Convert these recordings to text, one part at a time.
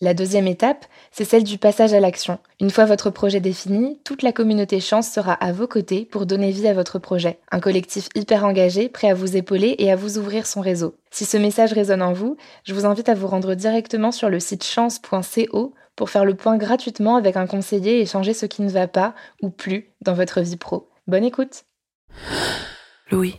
La deuxième étape, c'est celle du passage à l'action. Une fois votre projet défini, toute la communauté Chance sera à vos côtés pour donner vie à votre projet. Un collectif hyper engagé, prêt à vous épauler et à vous ouvrir son réseau. Si ce message résonne en vous, je vous invite à vous rendre directement sur le site chance.co pour faire le point gratuitement avec un conseiller et changer ce qui ne va pas ou plus dans votre vie pro. Bonne écoute Louis.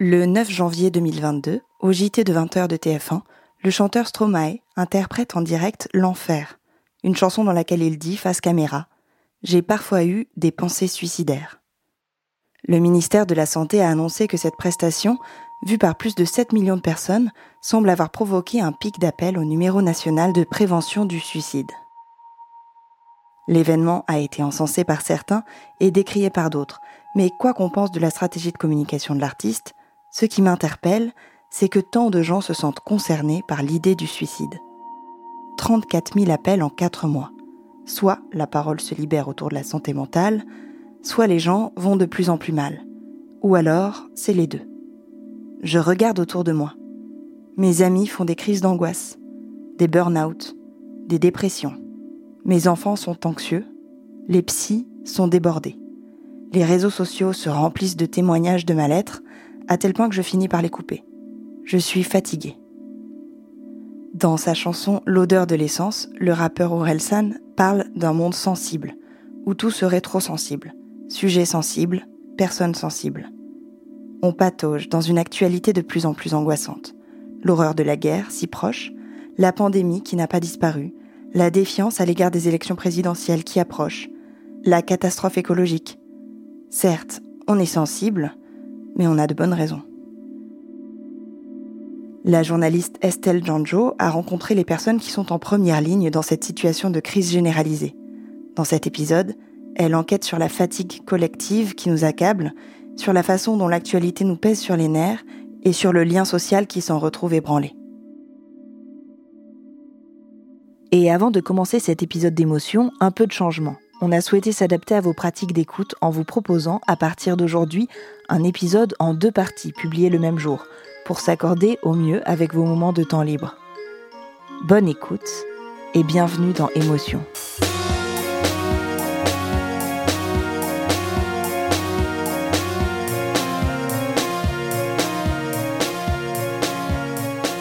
Le 9 janvier 2022, au JT de 20h de TF1, le chanteur Stromae interprète en direct L'Enfer, une chanson dans laquelle il dit face caméra J'ai parfois eu des pensées suicidaires. Le ministère de la Santé a annoncé que cette prestation, vue par plus de 7 millions de personnes, semble avoir provoqué un pic d'appel au numéro national de prévention du suicide. L'événement a été encensé par certains et décrié par d'autres, mais quoi qu'on pense de la stratégie de communication de l'artiste, ce qui m'interpelle, c'est que tant de gens se sentent concernés par l'idée du suicide. 34 000 appels en 4 mois. Soit la parole se libère autour de la santé mentale, soit les gens vont de plus en plus mal. Ou alors, c'est les deux. Je regarde autour de moi. Mes amis font des crises d'angoisse, des burn-out, des dépressions. Mes enfants sont anxieux, les psys sont débordés. Les réseaux sociaux se remplissent de témoignages de mal-être, à tel point que je finis par les couper. Je suis fatigué. Dans sa chanson L'odeur de l'essence, le rappeur Orelsan parle d'un monde sensible, où tout serait trop sensible. Sujet sensible, personne sensible. On patauge dans une actualité de plus en plus angoissante. L'horreur de la guerre, si proche, la pandémie qui n'a pas disparu, la défiance à l'égard des élections présidentielles qui approchent, la catastrophe écologique. Certes, on est sensible, mais on a de bonnes raisons. La journaliste Estelle Janjo a rencontré les personnes qui sont en première ligne dans cette situation de crise généralisée. Dans cet épisode, elle enquête sur la fatigue collective qui nous accable, sur la façon dont l'actualité nous pèse sur les nerfs et sur le lien social qui s'en retrouve ébranlé. Et avant de commencer cet épisode d'émotion, un peu de changement. On a souhaité s'adapter à vos pratiques d'écoute en vous proposant, à partir d'aujourd'hui, un épisode en deux parties publié le même jour pour s'accorder au mieux avec vos moments de temps libre. Bonne écoute et bienvenue dans Émotion.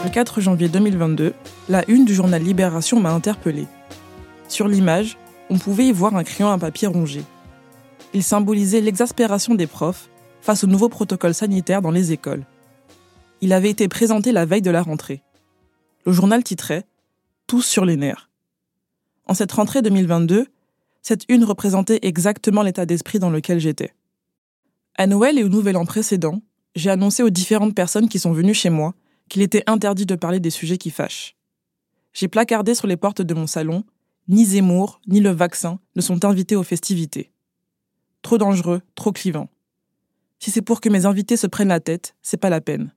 Le 4 janvier 2022, la une du journal Libération m'a interpellée. Sur l'image, on pouvait y voir un crayon à papier rongé. Il symbolisait l'exaspération des profs face au nouveau protocole sanitaire dans les écoles il avait été présenté la veille de la rentrée. Le journal titrait Tous sur les nerfs. En cette rentrée 2022, cette une représentait exactement l'état d'esprit dans lequel j'étais. À Noël et au Nouvel An précédent, j'ai annoncé aux différentes personnes qui sont venues chez moi qu'il était interdit de parler des sujets qui fâchent. J'ai placardé sur les portes de mon salon Ni Zemmour, ni le vaccin ne sont invités aux festivités. Trop dangereux, trop clivant. Si c'est pour que mes invités se prennent la tête, c'est pas la peine.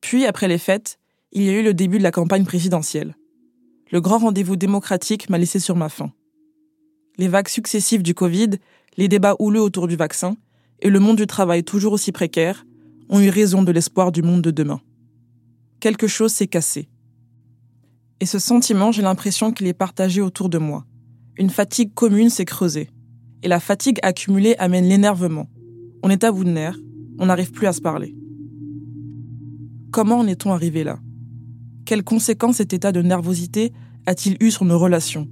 Puis, après les fêtes, il y a eu le début de la campagne présidentielle. Le grand rendez-vous démocratique m'a laissé sur ma faim. Les vagues successives du Covid, les débats houleux autour du vaccin et le monde du travail toujours aussi précaire ont eu raison de l'espoir du monde de demain. Quelque chose s'est cassé. Et ce sentiment, j'ai l'impression qu'il est partagé autour de moi. Une fatigue commune s'est creusée. Et la fatigue accumulée amène l'énervement. On est à bout de nerfs, on n'arrive plus à se parler. Comment en est-on arrivé là? Quelles conséquences cet état de nervosité a-t-il eu sur nos relations?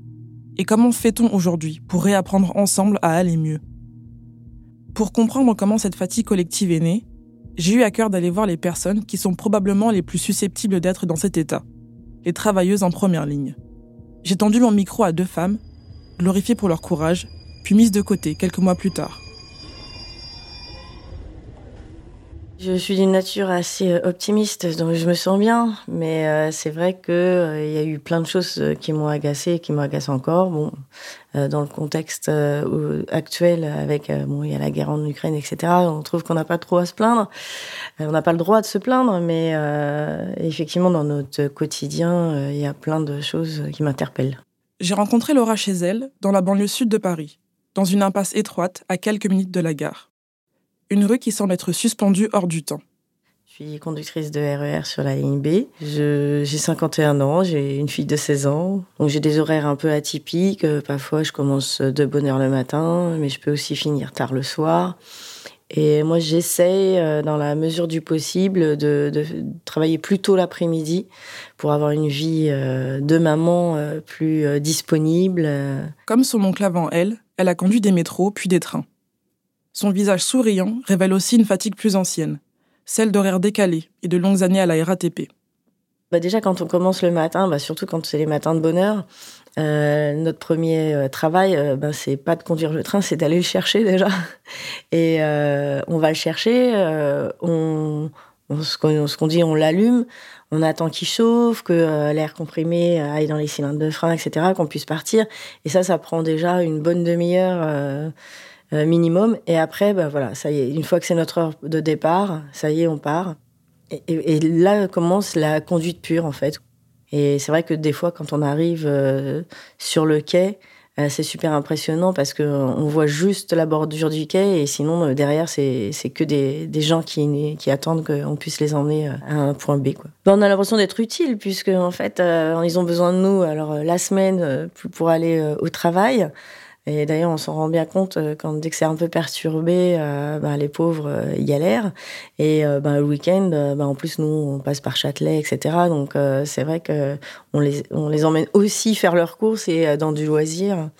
Et comment fait-on aujourd'hui pour réapprendre ensemble à aller mieux? Pour comprendre comment cette fatigue collective est née, j'ai eu à cœur d'aller voir les personnes qui sont probablement les plus susceptibles d'être dans cet état, les travailleuses en première ligne. J'ai tendu mon micro à deux femmes, glorifiées pour leur courage, puis mises de côté quelques mois plus tard. Je suis d'une nature assez euh, optimiste, donc je me sens bien. Mais euh, c'est vrai que euh, y a eu plein de choses qui m'ont agacé, qui m'agacent encore. Bon, dans le contexte actuel, avec bon, il y a la guerre en Ukraine, etc. On trouve qu'on n'a pas trop à se plaindre. on n'a pas le droit de se plaindre, mais effectivement, dans notre quotidien, il y a plein de choses qui m'interpellent. J'ai rencontré Laura chez elle, dans la banlieue sud de Paris, dans une impasse étroite à quelques minutes de la gare une rue qui semble être suspendue hors du temps. Je suis conductrice de RER e sur la ligne B. J'ai 51 ans, j'ai une fille de 16 ans. Donc j'ai des horaires un peu atypiques. Parfois, je commence de bonne heure le matin, mais je peux aussi finir tard le soir. Et moi, j'essaie, euh, dans la mesure du possible, de, travailler plus tôt l'après-midi pour avoir une vie euh, de maman euh, plus disponible. Comme son oncle avant elle, elle a conduit des métros puis des trains. Son visage souriant révèle aussi une fatigue plus ancienne, celle d'horaires décalés et de longues années à la RATP. Bah déjà, quand on commence le matin, bah surtout quand c'est les matins de bonheur, euh, notre premier euh, travail, euh, bah, c'est pas de conduire le train, c'est d'aller le chercher déjà. Et on va le chercher, on, ce qu'on dit, on l'allume, on attend qu'il chauffe, que l'air comprimé aille dans les cylindres de frein, etc., qu'on puisse partir. Et ça, ça prend déjà une bonne demi-heure euh, minimum. Et après, bah, voilà, ça y est, une fois que c'est notre heure de départ, ça y est, on part. Et, là commence la conduite pure, en fait. Et c'est vrai que des fois, quand on arrive euh, sur le quai, euh, c'est super impressionnant parce qu'on voit juste la bordure du quai et sinon, derrière, c'est que des, des, gens qui, qui attendent qu'on puisse les emmener à un point B. Quoi. on a l'impression d'être utile puisque, en fait, ils ont besoin de nous. Alors, la semaine, pour aller au travail, et d'ailleurs, on s'en rend bien compte euh, quand dès que c'est un peu perturbé, euh, ben, les pauvres euh, galèrent. Et ben, le week-end, ben, en plus, nous, on passe par Châtelet, etc. Donc, c'est vrai que on les, on les emmène aussi faire leurs courses et dans du loisir.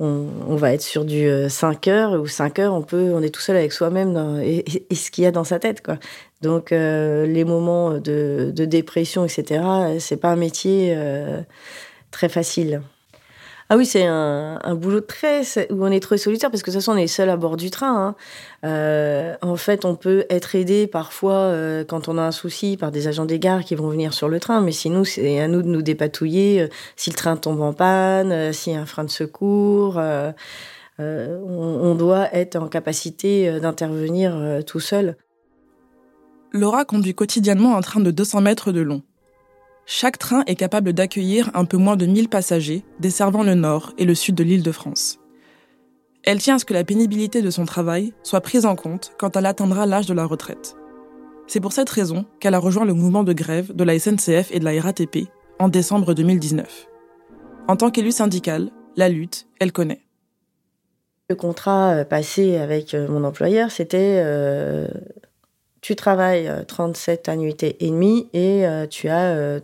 On, on, va être sur du 5 heures ou 5 heures, on peut, on est tout seul avec soi-même et, et, ce qu'il y a dans sa tête, quoi. Donc, les moments de, de dépression, etc., c'est pas un métier très facile. Ah oui, c'est un, boulot très où on est très solitaire parce que de toute façon on est seul à bord du train. Hein. Euh, en fait, on peut être aidé parfois euh, quand on a un souci par des agents des gares qui vont venir sur le train, mais sinon c'est à nous de nous dépatouiller euh, si le train tombe en panne, s'il y a un frein de secours. On, doit être en capacité d'intervenir tout seul. Laura conduit quotidiennement un train de 200 mètres de long. Chaque train est capable d'accueillir un peu moins de 1000 passagers, desservant le nord et le sud de l'île de France. Elle tient à ce que la pénibilité de son travail soit prise en compte quand elle atteindra l'âge de la retraite. C'est pour cette raison qu'elle a rejoint le mouvement de grève de la SNCF et de la RATP en décembre 2019. En tant qu'élue syndicale, la lutte, elle connaît. Le contrat euh, passé avec euh, mon employeur, c'était euh, tu travailles 37 euh, annuités et demie et euh, tu as euh,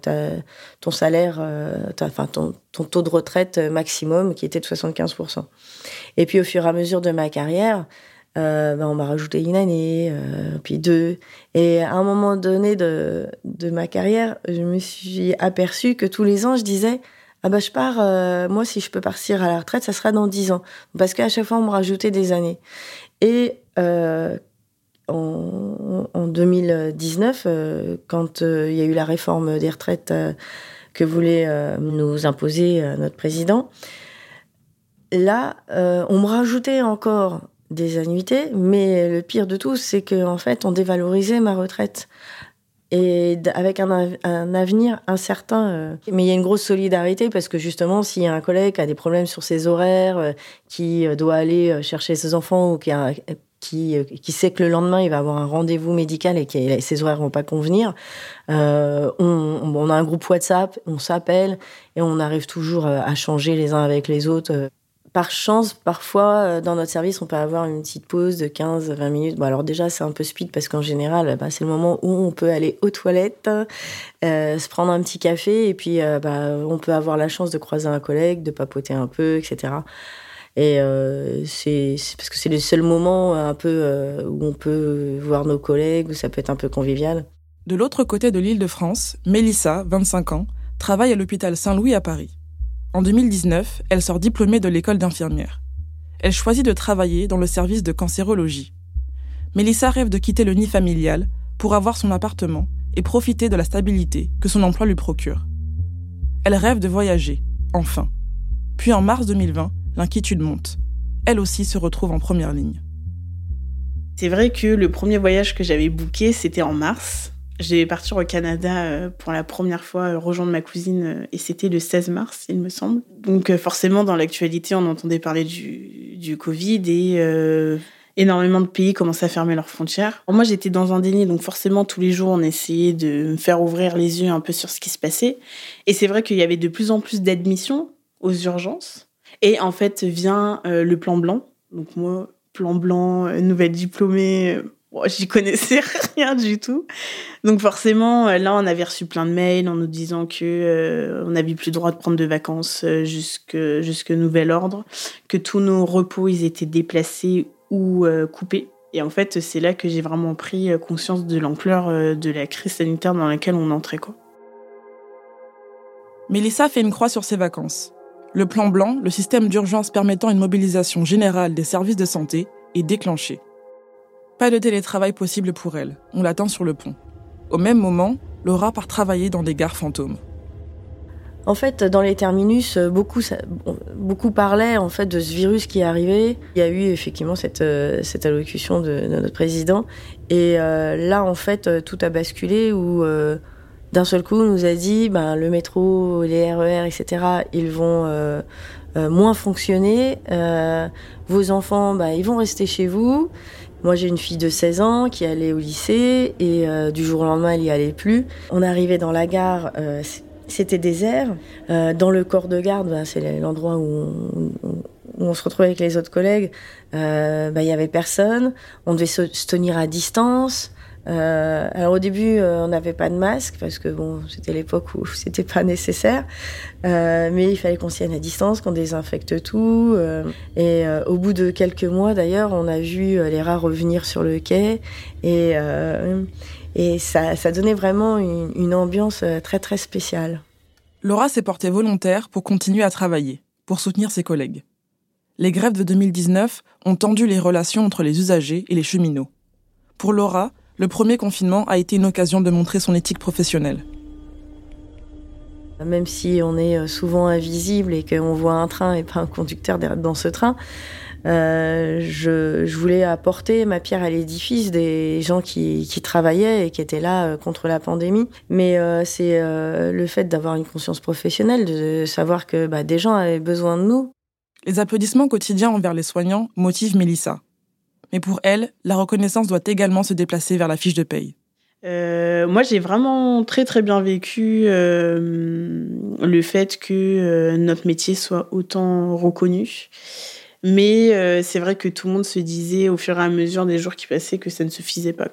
ton salaire, enfin ton, taux de retraite maximum qui était de 75%. Et puis au fur et à mesure de ma carrière, ben, on m'a rajouté une année, puis deux. Et à un moment donné de, ma carrière, je me suis aperçue que tous les ans, je disais, ah bah je pars, moi si je peux partir à la retraite, ça sera dans dix ans. Parce qu'à chaque fois, on me rajoutait des années. Et en, 2019, euh, quand euh, il y a eu la réforme des retraites euh, que voulait nous imposer notre président, là, on me rajoutait encore des annuités, mais le pire de tout, c'est qu'en fait, on dévalorisait ma retraite. et avec un, avenir incertain. Mais il y a une grosse solidarité parce que justement, s'il y a un collègue qui a des problèmes sur ses horaires, qui doit aller chercher ses enfants ou qui a qui, euh, qui sait que le lendemain, il va avoir un rendez-vous médical et que ses horaires vont pas convenir. Euh, on, a un groupe WhatsApp, on s'appelle et on arrive toujours euh, à changer les uns avec les autres. Par chance, parfois, dans notre service, on peut avoir une petite pause de 15-20 minutes. Bon, alors déjà, c'est un peu speed parce qu'en général, bah, c'est le moment où on peut aller aux toilettes, se prendre un petit café et puis bah, on peut avoir la chance de croiser un collègue, de papoter un peu, etc. Et euh, c'est parce que c'est le seul moment un peu euh, où on peut voir nos collègues, où ça peut être un peu convivial. De l'autre côté de l'île de France, Mélissa, 25 ans, travaille à l'hôpital Saint-Louis à Paris. En 2019, elle sort diplômée de l'école d'infirmière. Elle choisit de travailler dans le service de cancérologie. Mélissa rêve de quitter le nid familial pour avoir son appartement et profiter de la stabilité que son emploi lui procure. Elle rêve de voyager, enfin. Puis en mars 2020, l'inquiétude monte. Elle aussi se retrouve en première ligne. C'est vrai que le premier voyage que j'avais booké, c'était en mars. J'ai partir au Canada euh, pour la première fois, euh, rejoindre ma cousine, euh, et c'était le 16 mars, il me semble. Donc forcément, dans l'actualité, on entendait parler du, du Covid et énormément de pays commençaient à fermer leurs frontières. moi, j'étais dans un déni, donc forcément, tous les jours, on essayait de me faire ouvrir les yeux un peu sur ce qui se passait. Et c'est vrai qu'il y avait de plus en plus d'admissions aux urgences. Et en fait vient euh, le plan blanc. Donc moi, plan blanc, euh, nouvelle diplômée, euh, j'y connaissais rien du tout. Donc forcément, là, on avait reçu plein de mails en nous disant que on n'avait plus le droit de prendre de vacances jusque jusque nouvel ordre, que tous nos repos ils étaient déplacés ou coupés. Et en fait, c'est là que j'ai vraiment pris conscience de l'ampleur de la crise sanitaire dans laquelle on entrait quoi. Mélissa fait une croix sur ses vacances. Le plan blanc, le système d'urgence permettant une mobilisation générale des services de santé, est déclenché. Pas de télétravail possible pour elle, on l'attend sur le pont. Au même moment, Laura part travailler dans des gares fantômes. En fait, dans les terminus, beaucoup, beaucoup parlaient en fait de ce virus qui est arrivé. Il y a eu effectivement cette, cette allocution de, notre président. Et euh, là, en fait, tout a basculé où euh, d'un seul coup nous a dit ben, le métro, les RER, etc., ils vont euh, euh, moins fonctionner. Euh, vos enfants, ben, ils vont rester chez vous. Moi, j'ai une fille de 16 ans qui allait au lycée et du jour au lendemain, elle y allait plus. On arrivait dans la gare, c'était désert. dans le corps de garde, ben, c'est l'endroit où on, se retrouvait avec les autres collègues. Ben, il y avait personne. On devait se tenir à distance. Euh, alors au début, euh, on n'avait pas de masque parce que bon, c'était l'époque où c'était pas nécessaire. Euh, mais il fallait qu'on s'y à distance, qu'on désinfecte tout. Et au bout de quelques mois, d'ailleurs, on a vu les rats revenir sur le quai et et ça, ça donnait vraiment une, une ambiance très très spéciale. Laura s'est portée volontaire pour continuer à travailler, pour soutenir ses collègues. Les grèves de 2019 ont tendu les relations entre les usagers et les cheminots. Pour Laura, le premier confinement a été une occasion de montrer son éthique professionnelle. Même si on est euh, souvent invisible et qu'on voit un train et pas un conducteur dans ce train, euh, je, voulais apporter ma pierre à l'édifice des gens qui, travaillaient et qui étaient là euh, contre la pandémie. Mais c'est le fait d'avoir une conscience professionnelle, de savoir que bah, des gens avaient besoin de nous. Les applaudissements quotidiens envers les soignants motivent Mélissa mais pour elle, la reconnaissance doit également se déplacer vers la fiche de paye. Euh, moi, j'ai vraiment très très bien vécu euh, le fait que euh, notre métier soit autant reconnu. Mais c'est vrai que tout le monde se disait au fur et à mesure des jours qui passaient que ça ne suffisait pas.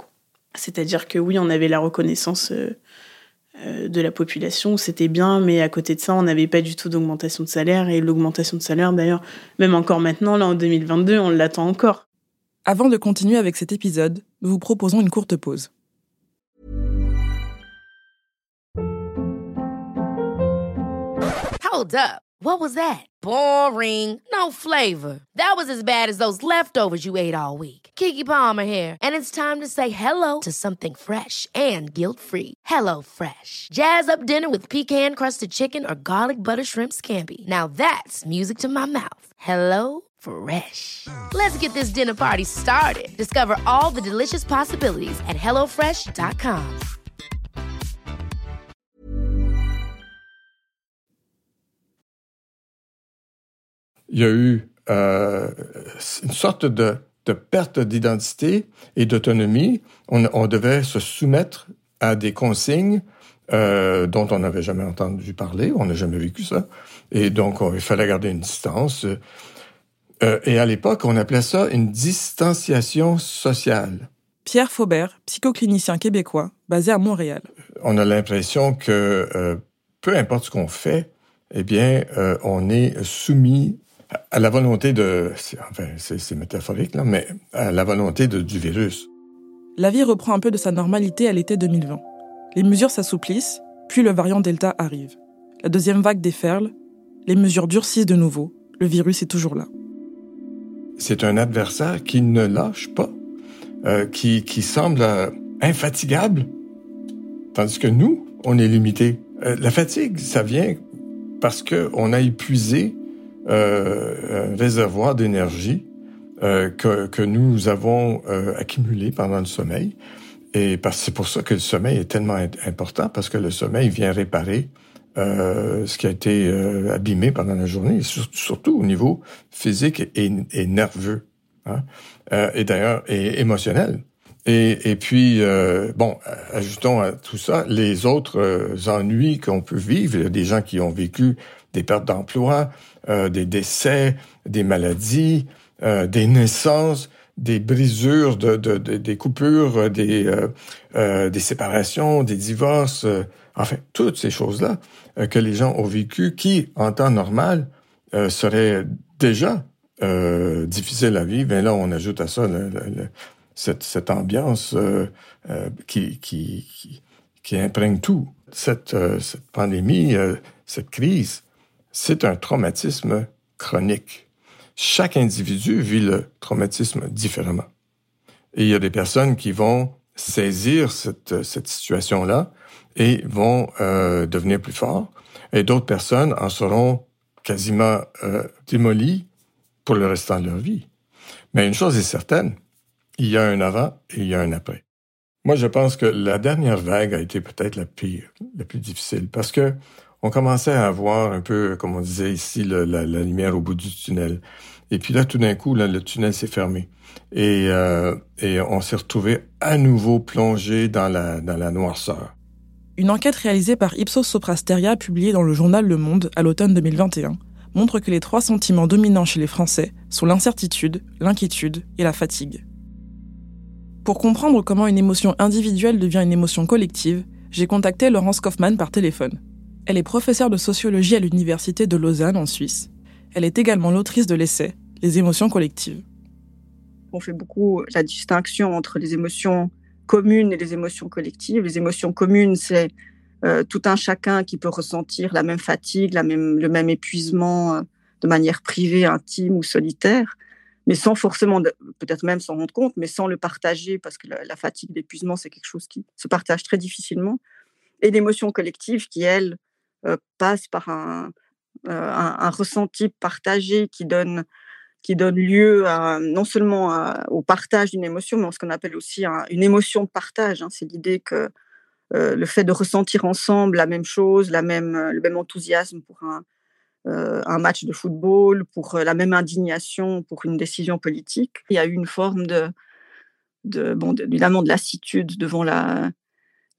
C'est-à-dire que oui, on avait la reconnaissance de la population, c'était bien, mais à côté de ça, on n'avait pas du tout d'augmentation de salaire. Et l'augmentation de salaire, d'ailleurs, même encore maintenant, là en 2022, on l'attend encore. Avant de continuer avec cet épisode, nous vous proposons une courte pause. Hold up. What was that? Boring. No flavor. That was as bad as those leftovers you ate all week. Kiki Palmer here, and it's time to say hello to something fresh and guilt-free. Hello Fresh. Jazz up dinner with pecan-crusted chicken or garlic butter shrimp scampi. Now that's music to my mouth. Hello Let's get this dinner party started. Discover all the delicious possibilities at HelloFresh.com. Il y a eu euh, une sorte de, perte d'identité et d'autonomie. On, devait se soumettre à des consignes euh, dont on n'avait jamais entendu parler. On n'a jamais vécu ça. Et donc, il fallait garder une distance. Euh, et à l'époque, on appelait ça une distanciation sociale. Pierre Faubert, psychoclinicien québécois, basé à Montréal. On a l'impression que euh, peu importe ce qu'on fait, eh bien, euh, on est soumis à la volonté de, enfin, c'est métaphorique là, mais à la volonté de, du virus. La vie reprend un peu de sa normalité à l'été 2020. Les mesures s'assouplissent, puis le variant Delta arrive. La deuxième vague déferle, les mesures durcissent de nouveau, le virus est toujours là. C'est un adversaire qui ne lâche pas, euh, qui, qui semble euh, infatigable, tandis que nous, on est limité. Euh, la fatigue, ça vient parce qu'on a épuisé euh, un réservoir d'énergie euh, que, que, nous avons accumulé pendant le sommeil. Et c'est pour ça que le sommeil est tellement important, parce que le sommeil vient réparer euh, ce qui a été euh, abîmé pendant la journée, surtout au niveau physique et, et nerveux, hein? euh, et d'ailleurs et émotionnel. Et, et puis, euh, bon, ajoutons à tout ça les autres euh, ennuis qu'on peut vivre. Il y a des gens qui ont vécu des pertes d'emploi, des décès, des maladies, des naissances, des brisures, de, de, de des coupures, des, des séparations, des divorces, enfin, toutes ces choses-là que les gens ont vécues qui, en temps normal, seraient déjà difficiles à vivre. Et là, on ajoute à ça le, le, cette, cette ambiance euh, euh, qui, qui, qui, qui, imprègne tout. Cette, euh, cette pandémie, euh, cette crise, c'est un traumatisme chronique. Chaque individu vit le traumatisme différemment. Et il y a des personnes qui vont saisir cette, cette situation-là et vont euh, devenir plus forts. Et d'autres personnes en seront quasiment euh, démolies pour le restant de leur vie. Mais une chose est certaine, il y a un avant et il y a un après. Moi, je pense que la dernière vague a été peut-être la pire, la plus difficile, parce que on commençait à avoir un peu, comme on disait ici, la, la, lumière au bout du tunnel. Et puis là, tout d'un coup, là, le tunnel s'est fermé. Et, euh, et on s'est retrouvé à nouveau plongé dans la, dans la noirceur. Une enquête réalisée par Ipsos Soprasteria, publiée dans le journal Le Monde à l'automne 2021, montre que les trois sentiments dominants chez les Français sont l'incertitude, l'inquiétude et la fatigue. Pour comprendre comment une émotion individuelle devient une émotion collective, j'ai contacté Laurence Kaufmann par téléphone. Elle est professeure de sociologie à l'Université de Lausanne en Suisse. Elle est également l'autrice de l'essai Les émotions collectives. On fait beaucoup la distinction entre les émotions communes et les émotions collectives. Les émotions communes, c'est euh, tout un chacun qui peut ressentir la même fatigue, la même, le même épuisement euh, de manière privée, intime ou solitaire mais sans forcément, peut-être même s'en rendre compte, mais sans le partager, parce que la, fatigue, l'épuisement, c'est quelque chose qui se partage très difficilement. Et l'émotion collective qui, elle, passe par un, euh, un, un, ressenti partagé qui donne, qui donne lieu à, non seulement au partage d'une émotion, mais à ce qu'on appelle aussi un, une émotion de partage. Hein. C'est l'idée que euh, le fait de ressentir ensemble la même chose, la même, le même enthousiasme pour un, euh, match de football, pour euh, la même indignation pour une décision politique. Il y a eu une forme de, de bon, évidemment de lassitude devant la,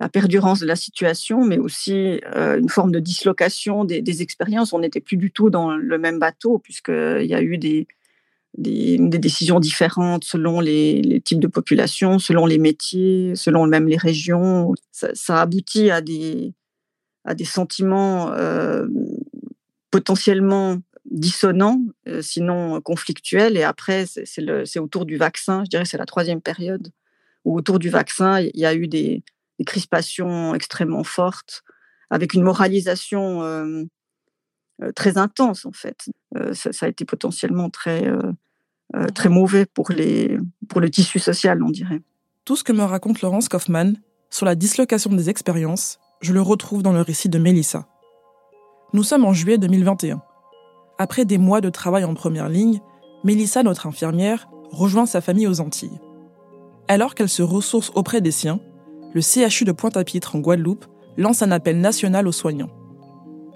la perdurance de la situation, mais aussi euh, une forme de dislocation des, expériences. On n'était plus du tout dans le même bateau, puisqu'il y a eu des, des, décisions différentes selon les, types de population, selon les métiers, selon même les régions. Ça, aboutit à des, à des sentiments euh, potentiellement dissonant, euh, sinon conflictuel. Et après, c'est autour du vaccin, je dirais c'est la troisième période, où autour du vaccin, il y a eu des, des crispations extrêmement fortes, avec une moralisation euh, très intense, en fait. Euh, ça, ça, a été potentiellement très, euh, très mauvais pour, les, pour le tissu social, on dirait. Tout ce que me raconte Laurence Kaufmann sur la dislocation des expériences, je le retrouve dans le récit de Mélissa. Nous sommes en juillet 2021. Après des mois de travail en première ligne, Mélissa, notre infirmière, rejoint sa famille aux Antilles. Alors qu'elle se ressource auprès des siens, le CHU de Pointe-à-Pitre en Guadeloupe lance un appel national aux soignants.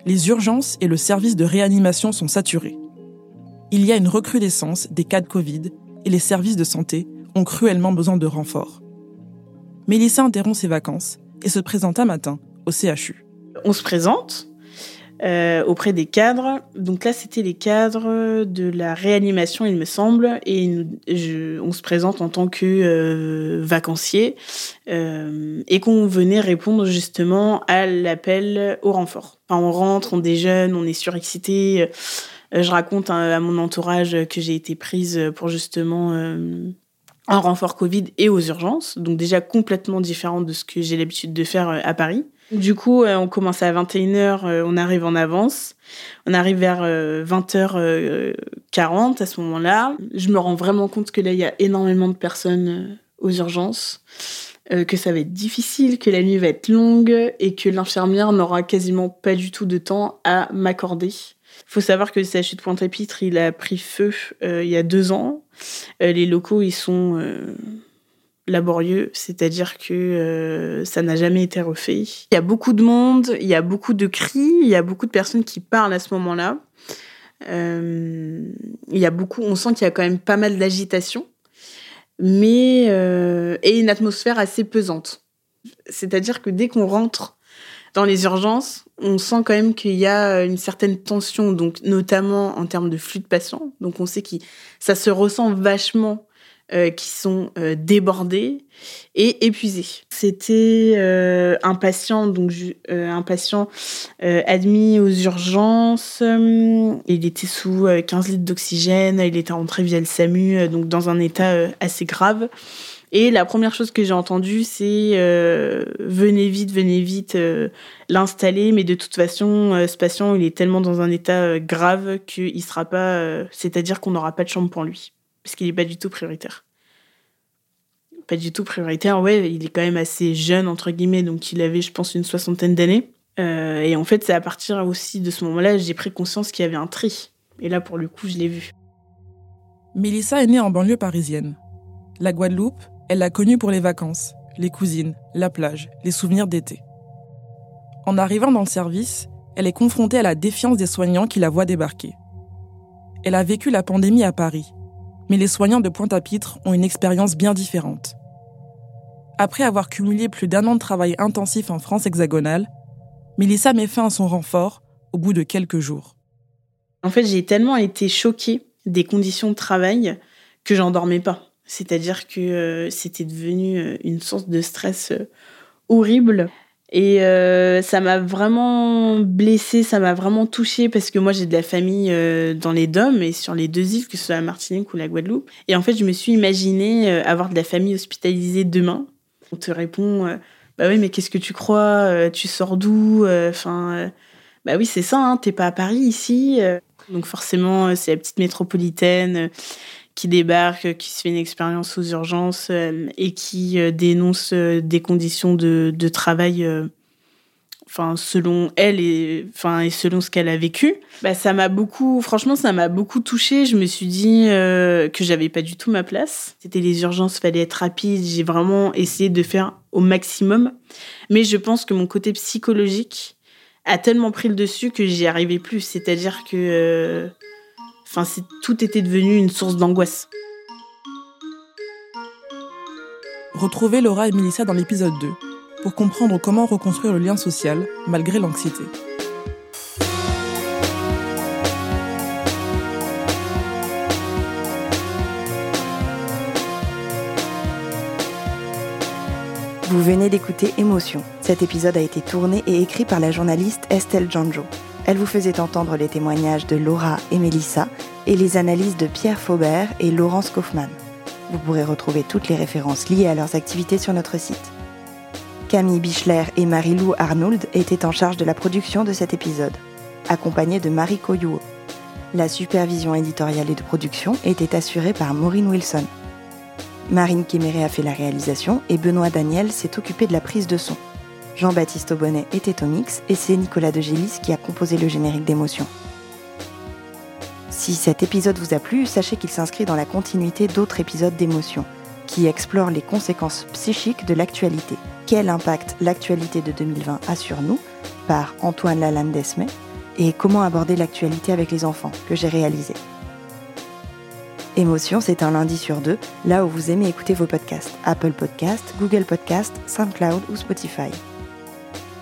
Les urgences et le service de réanimation sont saturés. il y a une recrudescence des cas de Covid et les services de santé ont cruellement besoin de renforts. Mélissa interrompt ses vacances et se présente un matin au CHU. On se présente? Euh, auprès des cadres. Donc là, c'était les cadres de la réanimation, il me semble, et on se présente en tant que euh, vacancier euh, et qu'on venait répondre justement à l'appel au renfort. on rentre, on déjeune, on est surexcité. je raconte à mon entourage que j'ai été prise pour justement un renfort Covid et aux urgences, donc déjà complètement différent de ce que j'ai l'habitude de faire à Paris. Du coup, euh, on commence à 21h, euh, on arrive en avance. On arrive vers 20h40 euh, à ce moment-là. Je me rends vraiment compte que là, il y a énormément de personnes aux urgences, que ça va être difficile, que la nuit va être longue et que l'infirmière n'aura quasiment pas du tout de temps à m'accorder. Il faut savoir que le CHU de Pointe-à-Pitre, il a pris feu il y a deux ans. les locaux, ils sont laborieux, c'est-à-dire que euh, ça n'a jamais été refait. Il y a beaucoup de monde, il y a beaucoup de cris, il y a beaucoup de personnes qui parlent à ce moment-là. Euh, il y a beaucoup, on sent qu'il y a quand même pas mal d'agitation, mais euh, et une atmosphère assez pesante. C'est-à-dire que dès qu'on rentre dans les urgences, on sent quand même qu'il y a une certaine tension, donc notamment en termes de flux de patients. Donc on sait que ça se ressent vachement euh, qui sont euh, débordés et épuisés. C'était euh, un patient donc un patient admis aux urgences. il était sous 15 litres d'oxygène. Il était rentré via le SAMU, donc dans un état assez grave. Et la première chose que j'ai entendue, c'est venez vite, venez vite l'installer. Mais de toute façon, ce patient, il est tellement dans un état grave qu'il sera pas. C'est-à-dire qu'on n'aura pas de chambre pour lui parce qu'il n'est pas du tout prioritaire. Pas du tout prioritaire, ouais, il est quand même assez jeune, entre guillemets, donc il avait, je pense, une soixantaine d'années. Euh, et en fait, c'est à partir aussi de ce moment-là, j'ai pris conscience qu'il y avait un tri. Et là, pour le coup, je l'ai vu. Mélissa est née en banlieue parisienne. La Guadeloupe, elle l'a connue pour les vacances, les cousines, la plage, les souvenirs d'été. En arrivant dans le service, elle est confrontée à la défiance des soignants qui la voient débarquer. Elle a vécu la pandémie à Paris, mais les soignants de Pointe-à-Pitre ont une expérience bien différente. Après avoir cumulé plus d'un an de travail intensif en France hexagonale, Mélissa met fin à son renfort au bout de quelques jours. En fait, j'ai tellement été choquée des conditions de travail que j'en dormais pas. C'est-à-dire que euh, c'était devenu euh, une source de stress euh, horrible. Et euh, ça m'a vraiment blessée, ça m'a vraiment touchée parce que moi j'ai de la famille euh, dans les DOM et sur les deux îles, que ce soit la Martinique ou la Guadeloupe. Et en fait, je me suis imaginée euh, avoir de la famille hospitalisée demain. On te répond Bah oui, mais qu'est-ce que tu crois Tu sors d'où Enfin, bah oui, c'est ça, hein, t'es pas à Paris ici. Donc forcément, c'est la petite métropolitaine qui débarque, qui se fait une expérience aux urgences euh, et qui euh, dénonce euh, des conditions de, travail enfin selon elle et enfin et selon ce qu'elle a vécu. Bah ça m'a beaucoup franchement ça m'a beaucoup touchée. Je me suis dit que j'avais pas du tout ma place. C'était les urgences fallait être rapide. J'ai vraiment essayé de faire au maximum. Mais je pense que mon côté psychologique a tellement pris le dessus que j'y arrivais plus. C'est-à-dire que Enfin, tout était devenu une source d'angoisse. Retrouvez Laura et Melissa dans l'épisode 2 pour comprendre comment reconstruire le lien social malgré l'anxiété. Vous venez d'écouter Émotion. Cet épisode a été tourné et écrit par la journaliste Estelle Janjo. Elle vous faisait entendre les témoignages de Laura et Mélissa et les analyses de Pierre Faubert et Laurence Kaufmann. Vous pourrez retrouver toutes les références liées à leurs activités sur notre site. Camille Bichler et Marie-Lou Arnould étaient en charge de la production de cet épisode, accompagnées de Marie Coyouo. La supervision éditoriale et de production était assurée par Maureen Wilson. Marine Kéméré a fait la réalisation et Benoît Daniel s'est occupé de la prise de son. Jean-Baptiste Aubonnet était au mix et c'est Nicolas de Gélis qui a composé le générique d'émotion. Si cet épisode vous a plu, sachez qu'il s'inscrit dans la continuité d'autres épisodes d'émotion qui explorent les conséquences psychiques de l'actualité. Quel impact l'actualité de 2020 a sur nous par Antoine Lalanne Desmet et comment aborder l'actualité avec les enfants que j'ai réalisé. Émotion, c'est un lundi sur deux, là où vous aimez écouter vos podcasts. Apple Podcasts, Google Podcasts, SoundCloud ou Spotify.